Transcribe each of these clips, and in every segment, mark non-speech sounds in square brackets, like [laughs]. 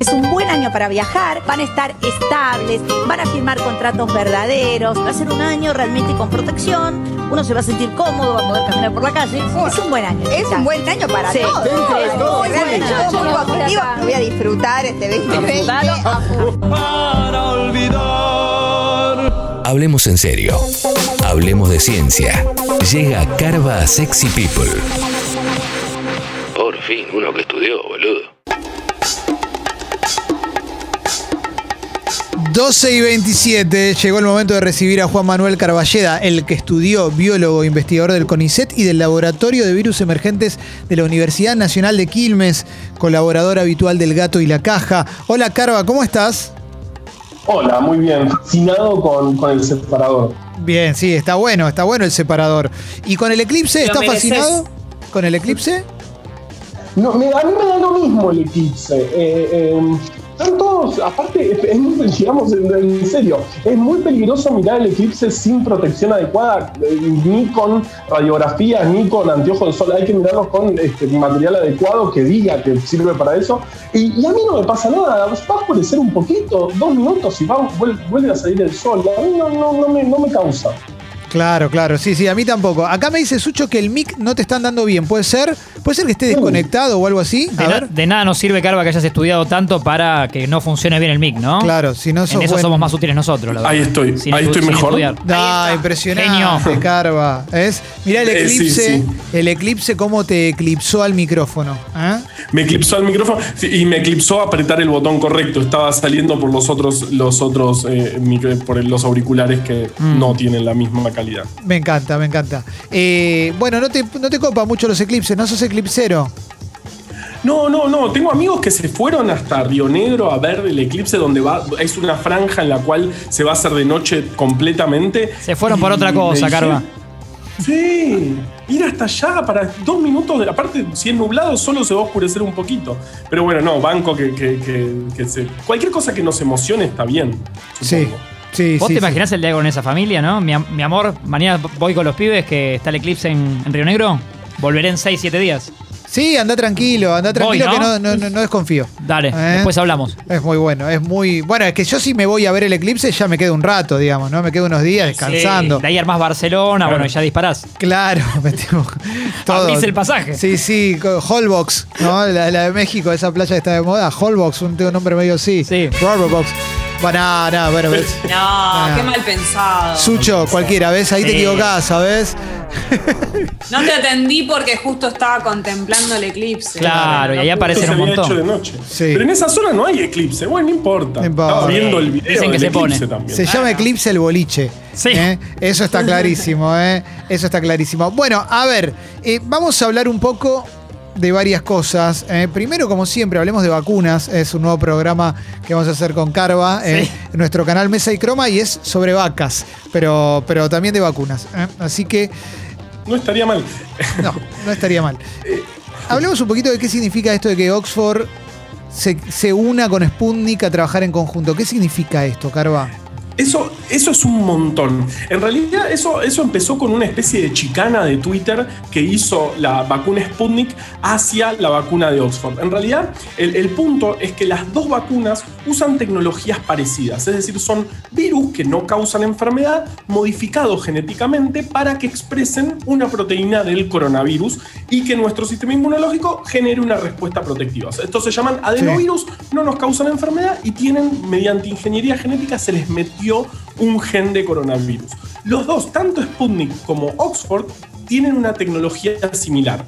Es un buen año para viajar, van a estar estables, van a firmar contratos verdaderos, va a ser un año realmente con protección, uno se va a sentir cómodo, va a poder caminar por la calle. Es un buen año. Es un buen año para Sí. todos. Sí, Todo, yo muy positiva. Voy a disfrutar este 2020. para olvidar. Hablemos en serio. Hablemos de ciencia. Llega Carva a Sexy People. Por fin, uno que estudió, boludo. 12 y 27, llegó el momento de recibir a Juan Manuel Carballeda, el que estudió biólogo, investigador del CONICET y del Laboratorio de Virus Emergentes de la Universidad Nacional de Quilmes, colaborador habitual del Gato y la Caja. Hola Carva, ¿cómo estás? Hola, muy bien. Fascinado con, con el separador. Bien, sí, está bueno, está bueno el separador. ¿Y con el eclipse? ¿Estás fascinado? ¿Con el eclipse? No, me- a mí me da lo mismo el eclipse. Eh, eh, están todos, aparte, es- digamos en, serio, es muy peligroso mirar el eclipse sin protección adecuada, eh, ni con radiografías, ni con anteojos de sol. Hay que mirarlos con este, material adecuado que diga que sirve para eso. Y, a mí no me pasa nada, va a oscurecer un poquito, dos minutos y va, vuel- vuelve a salir el sol. A mí no, no, no me, no me causa. Claro, claro, sí, sí, a mí tampoco. Acá me dice Sucho que el mic no te están dando bien. ¿Puede ser? ¿Puede ser que esté desconectado o algo así? De, A na- ver. de nada nos sirve, Carva, que hayas estudiado tanto para que no funcione bien el mic, ¿no? Claro, si no En eso buen- somos más útiles nosotros, la verdad. Ahí estoy, Sin ahí estoy mejor. estudiar. Ah, impresionante, Genio. [laughs] Carva. ¿Es? Mirá el Eh, sí, eclipse, sí. el eclipse cómo te eclipsó al micrófono. ¿eh? Me eclipsó el micrófono sí, y me eclipsó apretar el botón correcto. Estaba saliendo por los otros, los otros, eh, micro- por los auriculares que Mm. no tienen la misma calidad. Me encanta, me encanta. Eh, bueno, no te, no te copa mucho los eclipses, no sos eclipsero. No, no, no. Tengo amigos que se fueron hasta Río Negro a ver el eclipse donde va, es una franja en la cual se va a hacer de noche completamente. Se fueron por otra cosa, Carva. Sí, ir hasta allá para dos minutos, de, aparte si es nublado solo se va a oscurecer un poquito. Pero bueno, no, banco que, que- que- que se... Cualquier cosa que nos emocione está bien. Supongo. sí, ¿Vos sí. te sí. imaginás el día con esa familia, no? Mi, am- mi amor, mañana voy con los pibes que está el eclipse en, en Río Negro. Volveré en 6-7 días. Sí, anda tranquilo, anda tranquilo Voy, que ¿no? no, no, no- no desconfío. Dale, ¿Eh? después hablamos. Es muy bueno, es muy. Bueno, es que yo si me voy a ver el eclipse ya me quedo un rato, digamos, ¿no? Me quedo unos días descansando. Sí, de ahí armás Barcelona, bueno, y ya disparás. Claro, [laughs] metemos todo. Abrís el pasaje. Sí, sí, Holbox, ¿no? La, la de México, esa playa que está de moda. Holbox, un, un nombre medio así. Sí. Rollerbox. Bueno, nada, bueno, ves. [laughs] No, Ah. qué mal pensado. Sucho, cualquiera, ¿ves? Ahí te Sí. equivocás, ¿sabes? [laughs] No te atendí porque justo estaba contemplando el eclipse. Claro, y ahí No aparece Esto se un montón. hecho de noche. Sí. Pero en esa zona no hay eclipse. Bueno, no importa. No importa. Estaba viendo el video dicen que del se pone. eclipse también. Se llama Eclipse el boliche. Sí. ¿eh? Eso está [laughs] clarísimo, ¿eh? Eso está clarísimo. Bueno, a ver, eh, vamos a hablar un poco de varias cosas. ¿eh? Primero, como siempre, hablemos de vacunas. Es un nuevo programa que vamos a hacer con Carva ¿eh? Sí. en nuestro canal Mesa y Croma y es sobre vacas, pero, pero también de vacunas. ¿eh? Así que, No estaría mal. no, no estaría mal. [laughs] Hablemos un poquito de qué significa esto de que Oxford se, se una con Sputnik a trabajar en conjunto. ¿Qué significa esto, Carva? Eso, eso es un montón. En realidad, eso, eso empezó con una especie de chicana de Twitter que hizo la vacuna Sputnik hacia la vacuna de Oxford. En realidad, el, el punto es que las dos vacunas usan tecnologías parecidas, es decir, son virus que no causan enfermedad, modificados genéticamente para que expresen una proteína del coronavirus y que nuestro sistema inmunológico genere una respuesta protectiva. Estos se llaman adenovirus, no nos causan enfermedad y tienen, mediante ingeniería genética, se les metió un gen de coronavirus. Los dos, tanto Sputnik como Oxford, tienen una tecnología similar.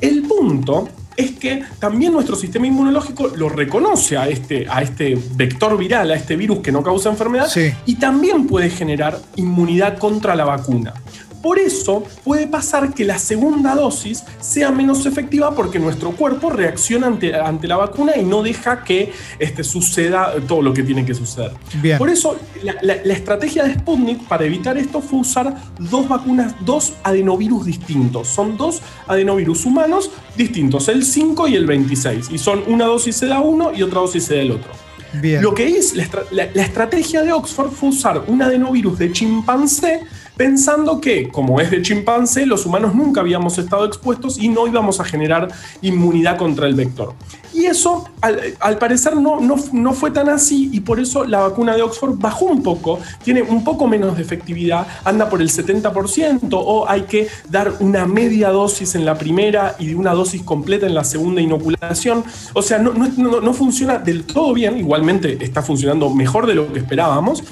El punto es que también nuestro sistema inmunológico lo reconoce a este, a este vector viral, a este virus que no causa enfermedad, Sí. y también puede generar inmunidad contra la vacuna. Por eso puede pasar que la segunda dosis sea menos efectiva porque nuestro cuerpo reacciona ante, ante la vacuna y no deja que este, suceda todo lo que tiene que suceder. Bien. Por eso la, la- la estrategia de Sputnik para evitar esto fue usar dos vacunas, dos adenovirus distintos. Son dos adenovirus humanos distintos, el 5 y el 26. Y son una dosis se da uno y otra dosis se da el otro. Bien. Lo que es la, estra- la- la estrategia de Oxford fue usar un adenovirus de chimpancé pensando que, como es de chimpancé, los humanos nunca habíamos estado expuestos y no íbamos a generar inmunidad contra el vector. Y eso, al, al parecer, no, no, no fue tan así y por eso la vacuna de Oxford bajó un poco, tiene un poco menos de efectividad, anda por el 70% o hay que dar una media dosis en la primera y una dosis completa en la segunda inoculación. O sea, no, no, no- no funciona del todo bien, igualmente está funcionando mejor de lo que esperábamos.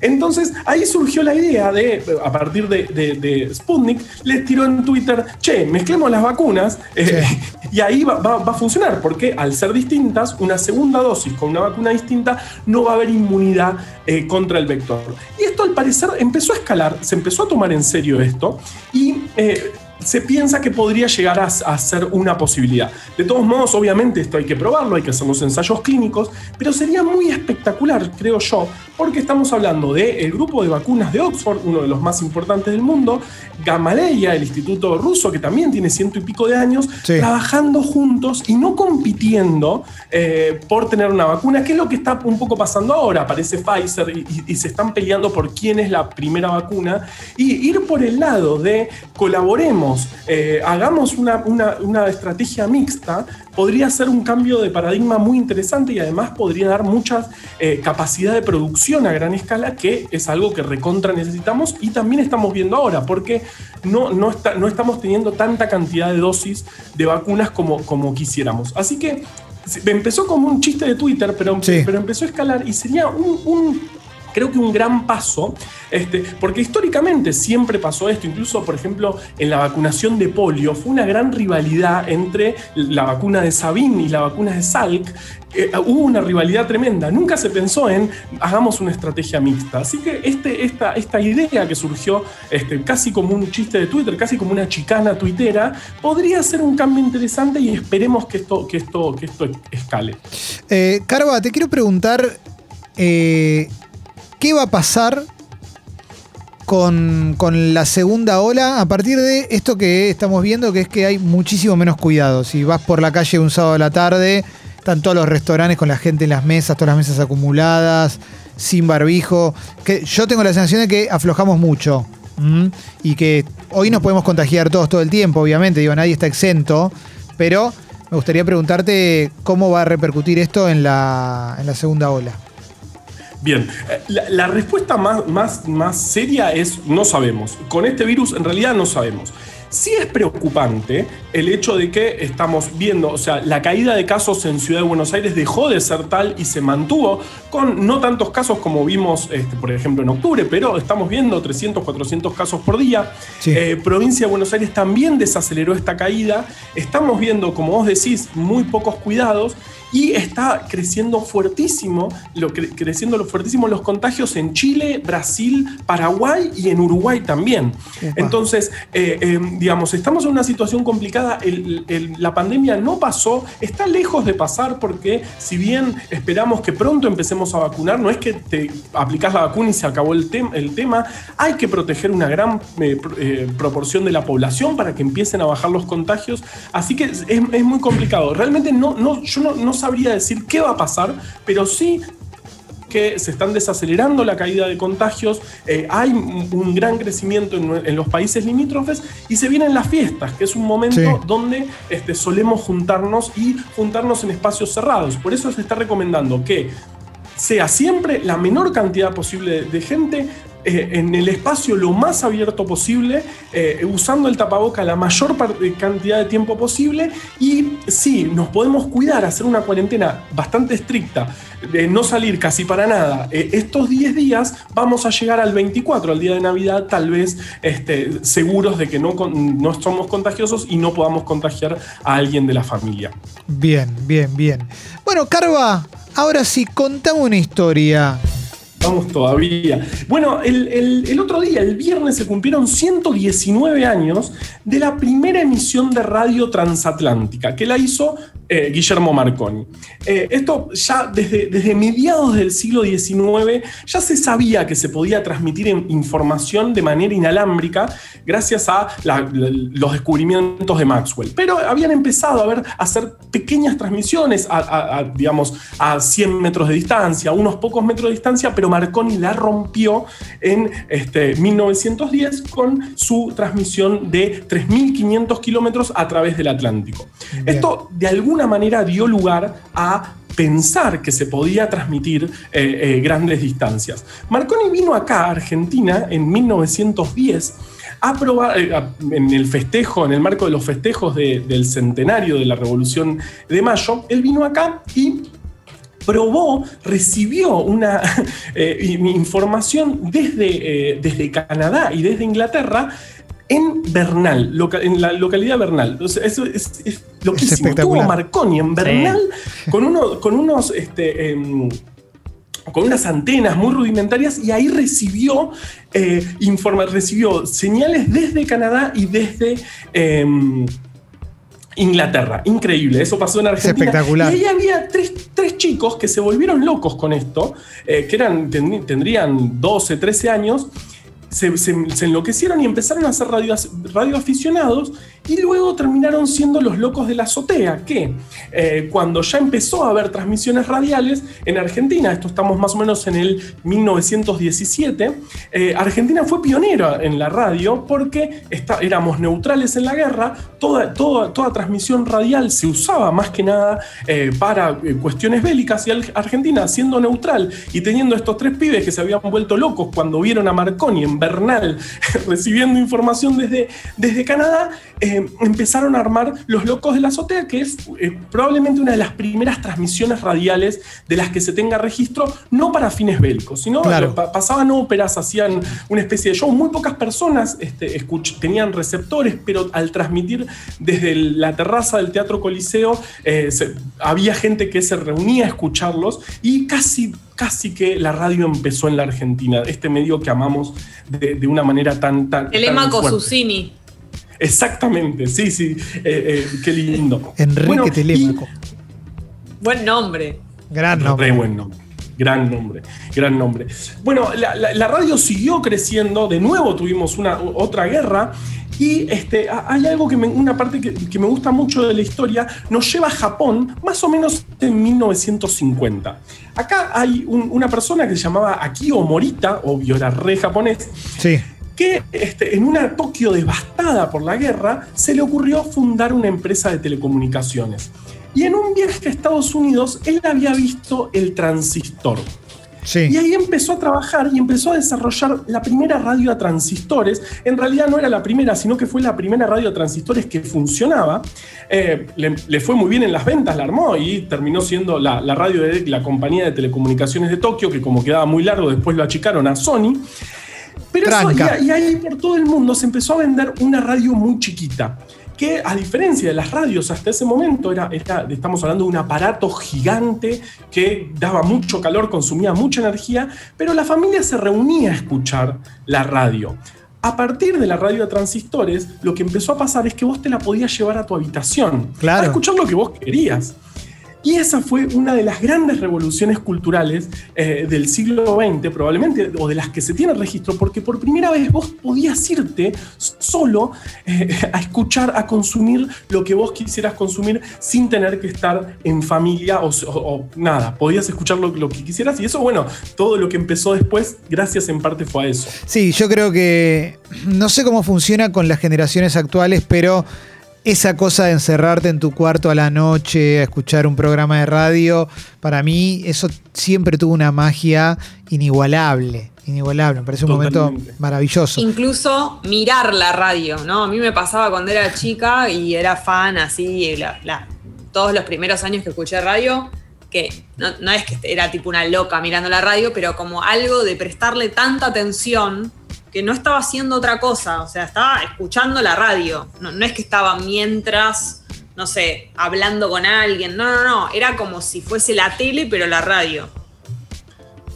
Entonces ahí surgió la idea de, a partir de, de- de Sputnik, les tiró en Twitter, che, mezclemos las vacunas eh, [laughs] y ahí va, va- va a funcionar, porque al ser distintas, una segunda dosis con una vacuna distinta no va a haber inmunidad eh, contra el vector. Y esto al parecer empezó a escalar, se empezó a tomar en serio esto y... eh, se piensa que podría llegar a, a ser una posibilidad. De todos modos, obviamente, esto hay que probarlo, hay que hacer los ensayos clínicos, pero sería muy espectacular, creo yo, porque estamos hablando del grupo de vacunas de Oxford, uno de los más importantes del mundo, Gamaleya, el instituto ruso, que también tiene ciento y pico de años, Sí. trabajando juntos y no compitiendo eh, por tener una vacuna, que es lo que está un poco pasando ahora. Aparece Pfizer y, y- y se están peleando por quién es la primera vacuna. Y ir por el lado de colaboremos, eh, hagamos una, una- una estrategia mixta, podría ser un cambio de paradigma muy interesante y además podría dar mucha eh, capacidad de producción a gran escala, que es algo que recontra necesitamos y también estamos viendo ahora, porque no, no, está- no estamos teniendo tanta cantidad de dosis de vacunas como, como quisiéramos. Así que empezó como un chiste de Twitter, pero, Sí. pero empezó a escalar y sería un, un- creo que un gran paso, este, porque históricamente siempre pasó esto, incluso por ejemplo en la vacunación de polio, fue una gran rivalidad entre la vacuna de Sabin y la vacuna de Salk, eh, hubo una rivalidad tremenda, nunca se pensó en hagamos una estrategia mixta, así que este, esta, esta idea que surgió este, casi como un chiste de Twitter, casi como una chicana tuitera, podría ser un cambio interesante y esperemos que esto, que esto, que esto escale. Eh, Carva, te quiero preguntar eh, qué va a pasar con, con la segunda ola a partir de esto que estamos viendo, que es que hay muchísimo menos cuidado. Si vas por la calle un sábado a la tarde, están todos los restaurantes con la gente en las mesas, todas las mesas acumuladas, sin barbijo. Que yo tengo la sensación de que aflojamos mucho. Y que hoy nos podemos contagiar todos todo el tiempo, obviamente. Digo, nadie está exento. Pero me gustaría preguntarte cómo va a repercutir esto en la, en la segunda ola. Bien, eh, la, la respuesta más, más, más seria es no sabemos. Con este virus en realidad no sabemos. Sí es preocupante el hecho de que estamos viendo, o sea, la caída de casos en Ciudad de Buenos Aires dejó de ser tal y se mantuvo con no tantos casos como vimos, este, por ejemplo, en octubre, pero estamos viendo 300, 400 casos por día. Sí. Eh, provincia de Buenos Aires también desaceleró esta caída. Estamos viendo, como vos decís, muy pocos cuidados y está creciendo fuertísimo, lo, cre- creciendo lo fuertísimo los contagios en Chile, Brasil, Paraguay y en Uruguay también. Entonces, eh, eh, digamos, estamos en una situación complicada. El- el- la pandemia no pasó, está lejos de pasar porque si bien esperamos que pronto empecemos a vacunar, no es que te aplicas la vacuna y se acabó el, tem- el tema, hay que proteger una gran eh, eh, proporción de la población para que empiecen a bajar los contagios. Así que es, es muy complicado. Realmente no, no, yo no, no sabría decir qué va a pasar, pero sí que se están desacelerando la caída de contagios, eh, hay un gran crecimiento en, los países limítrofes y se vienen las fiestas, que es un momento Sí. donde este, solemos juntarnos y juntarnos en espacios cerrados. Por eso se está recomendando que sea siempre la menor cantidad posible de gente eh, en el espacio lo más abierto posible, eh, usando el tapaboca la mayor eh, cantidad de tiempo posible y sí, nos podemos cuidar, hacer una cuarentena bastante estricta, de no salir casi para nada. estos 10 días vamos a llegar al 24, al día de Navidad, tal vez este, seguros de que no, no somos contagiosos y no podamos contagiar a alguien de la familia. Bien, bien, bien. Bueno, Carva, ahora sí, contame una historia. Vamos todavía. Bueno, el, el- el otro día, el viernes, se cumplieron 119 años de la primera emisión de radio transatlántica, que la hizo eh, Guillermo Marconi. Eh, esto ya desde, desde mediados del siglo XIX ya se sabía que se podía transmitir información de manera inalámbrica gracias a la- la- los descubrimientos de Maxwell. Pero habían empezado a, ver, a hacer pequeñas transmisiones a, a- a, digamos, a 100 metros de distancia, a unos pocos metros de distancia, pero Marconi la rompió en este, 1910 con su transmisión de 3.500 kilómetros a través del Atlántico. Bien. Esto, de alguna manera dio lugar a pensar que se podía transmitir eh, eh, grandes distancias. Marconi vino acá a Argentina en 1910 a probar, eh, en el festejo, en el marco de los festejos de- del centenario de la Revolución de Mayo, él vino acá y probó, recibió una [laughs] in- información desde, desde Canadá y desde Inglaterra en Bernal, loca- en la localidad Bernal. O sea, eso es, es loquísimo. espectacular. Tuvo Marconi en Bernal con, uno, con unos... Este, em, con unas antenas muy rudimentarias y ahí recibió, eh, informa- recibió señales desde Canadá y desde em, Inglaterra. Increíble, eso pasó en Argentina. espectacular. Y ahí había tres, tres chicos que se volvieron locos con esto, eh, que eran, ten- tendrían 12, 13 años. Se, se- enloquecieron y empezaron a ser radio, radioaficionados y luego terminaron siendo los locos de la azotea, que eh, cuando ya empezó a haber transmisiones radiales en Argentina, esto estamos más o menos en el 1917, eh, Argentina fue pionera en la radio porque está- éramos neutrales en la guerra, toda, toda, toda transmisión radial se usaba más que nada eh, para cuestiones bélicas y Argentina siendo neutral y teniendo estos tres pibes que se habían vuelto locos cuando vieron a Marconi en Bernal [laughs] recibiendo información desde, desde Canadá, empezaron a armar Los Locos de la Azotea, que es eh, probablemente una de las primeras transmisiones radiales de las que se tenga registro, no para fines bélicos, sino Claro. pa- pasaban óperas, hacían una especie de show. Muy pocas personas este, escuch- tenían receptores, pero al transmitir desde la terraza del Teatro Coliseo, eh, se- había gente que se reunía a escucharlos y casi, casi que la radio empezó en la Argentina, este medio que amamos de, de una manera tan... tan Telemaco. Susini. Exactamente, sí, sí, eh, eh, qué lindo. Enrique Bueno, y-. Buen nombre. Gran Re nombre. buen nombre. Gran nombre, gran nombre. Bueno, la, la- la radio siguió creciendo, de nuevo tuvimos una, otra guerra y este, ha- hay algo que me, una parte que, que me gusta mucho de la historia, nos lleva a Japón más o menos en 1950. Acá hay un- una persona que se llamaba Akio Morita, obvio era re japonés, Sí. Que este, en una Tokio devastada por la guerra se le ocurrió fundar una empresa de telecomunicaciones. Y en un viaje a Estados Unidos, él había visto el transistor. Y ahí empezó a trabajar y empezó a desarrollar la primera radio a transistores. En realidad no era la primera, sino que fue la primera radio a transistores que funcionaba. Eh, le, le fue muy bien en las ventas, la armó y terminó siendo la, la radio de la compañía de telecomunicaciones de Tokio, que como quedaba muy largo, después lo achicaron a Sony. Pero eso, y, ahí por todo el mundo se empezó a vender una radio muy chiquita. Que a diferencia de las radios hasta ese momento, era, era- estamos hablando de un aparato gigante que daba mucho calor, consumía mucha energía, pero la familia se reunía a escuchar la radio. A partir de la radio a transistores, lo que empezó a pasar es que vos te la podías llevar a tu habitación, Claro. a escuchar lo que vos querías. Y esa fue una de las grandes revoluciones culturales eh, del siglo XX, probablemente, o de las que se tiene registro, porque por primera vez vos podías irte solo eh, a escuchar, a consumir lo que vos quisieras consumir sin tener que estar en familia o, nada. Podías escuchar lo, lo que quisieras y eso, bueno, todo lo que empezó después, gracias en parte fue a eso. Sí, yo creo que no sé cómo funciona con las generaciones actuales, pero esa cosa de encerrarte en tu cuarto a la noche, a escuchar un programa de radio, para mí eso siempre tuvo una magia inigualable. Inigualable, me parece un momento maravilloso. Incluso mirar la radio, ¿no? A mí me pasaba cuando era chica y era fan así, la- la- todos los primeros años que escuché radio, que no, no es que era tipo una loca mirando la radio, pero como algo de prestarle tanta atención que no estaba haciendo otra cosa, o sea, estaba escuchando la radio, no, no es que estaba mientras, no sé, hablando con alguien, no, no, no, era como si fuese la tele, pero la radio,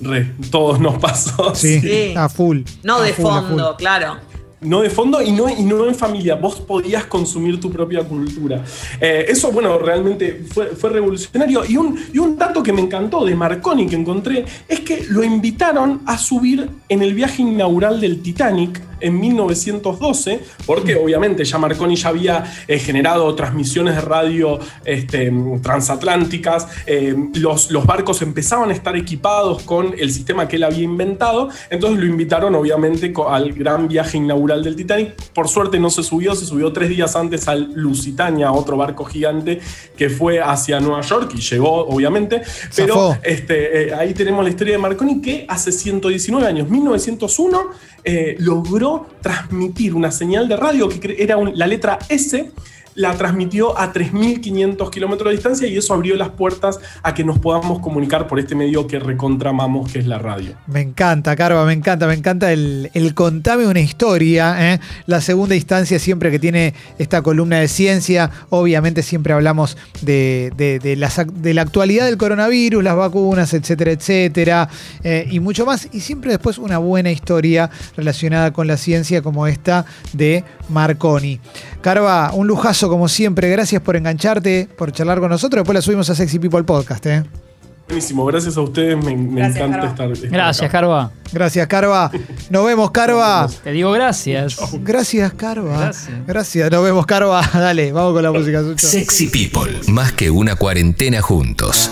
Re, todos nos pasó. Sí, Sí. a full. no a de full, fondo, claro. No de fondo y no, en familia, vos podías consumir tu propia cultura. Eh, eso, bueno, realmente fue, revolucionario. Y un, dato que me encantó de Marconi que encontré es que lo invitaron a subir en el viaje inaugural del Titanic en 1912, porque obviamente ya Marconi ya había eh, generado transmisiones de radio este, transatlánticas, eh, los, los barcos empezaban a estar equipados con el sistema que él había inventado, entonces lo invitaron obviamente al gran viaje inaugural del Titanic. Por suerte no se subió, se subió tres días antes al Lusitania, otro barco gigante que fue hacia Nueva York y llegó obviamente, pero Zafó. este, eh, ahí tenemos la historia de Marconi que hace 119 años, 1901, eh, logró transmitir una señal de radio que era un- la letra S, la transmitió a 3.500 kilómetros de distancia y eso abrió las puertas a que nos podamos comunicar por este medio que recontramamos, que es la radio. Me encanta, Carva, me encanta, me encanta el, el contame una historia. ¿eh? La segunda instancia siempre que tiene esta columna de ciencia, obviamente siempre hablamos de, de- de de la actualidad del coronavirus, las vacunas, etcétera, etcétera, eh, y mucho más. Y siempre después una buena historia relacionada con la ciencia como esta de Marconi. Carva, un lujazo como siempre. Gracias por engancharte, por charlar con nosotros. Después la subimos a Sexy People Podcast. ¿eh? Buenísimo, gracias a ustedes, me, me Gracias, encanta Carva. estar, estar Gracias, acá. Carva. Gracias, Carva. [laughs] Nos vemos, Carva. Te digo gracias. Gracias, Carva. Gracias. Gracias. Nos vemos, Carva. [laughs] Dale, vamos con la música, Sucho. Sexy People, más que una cuarentena juntos.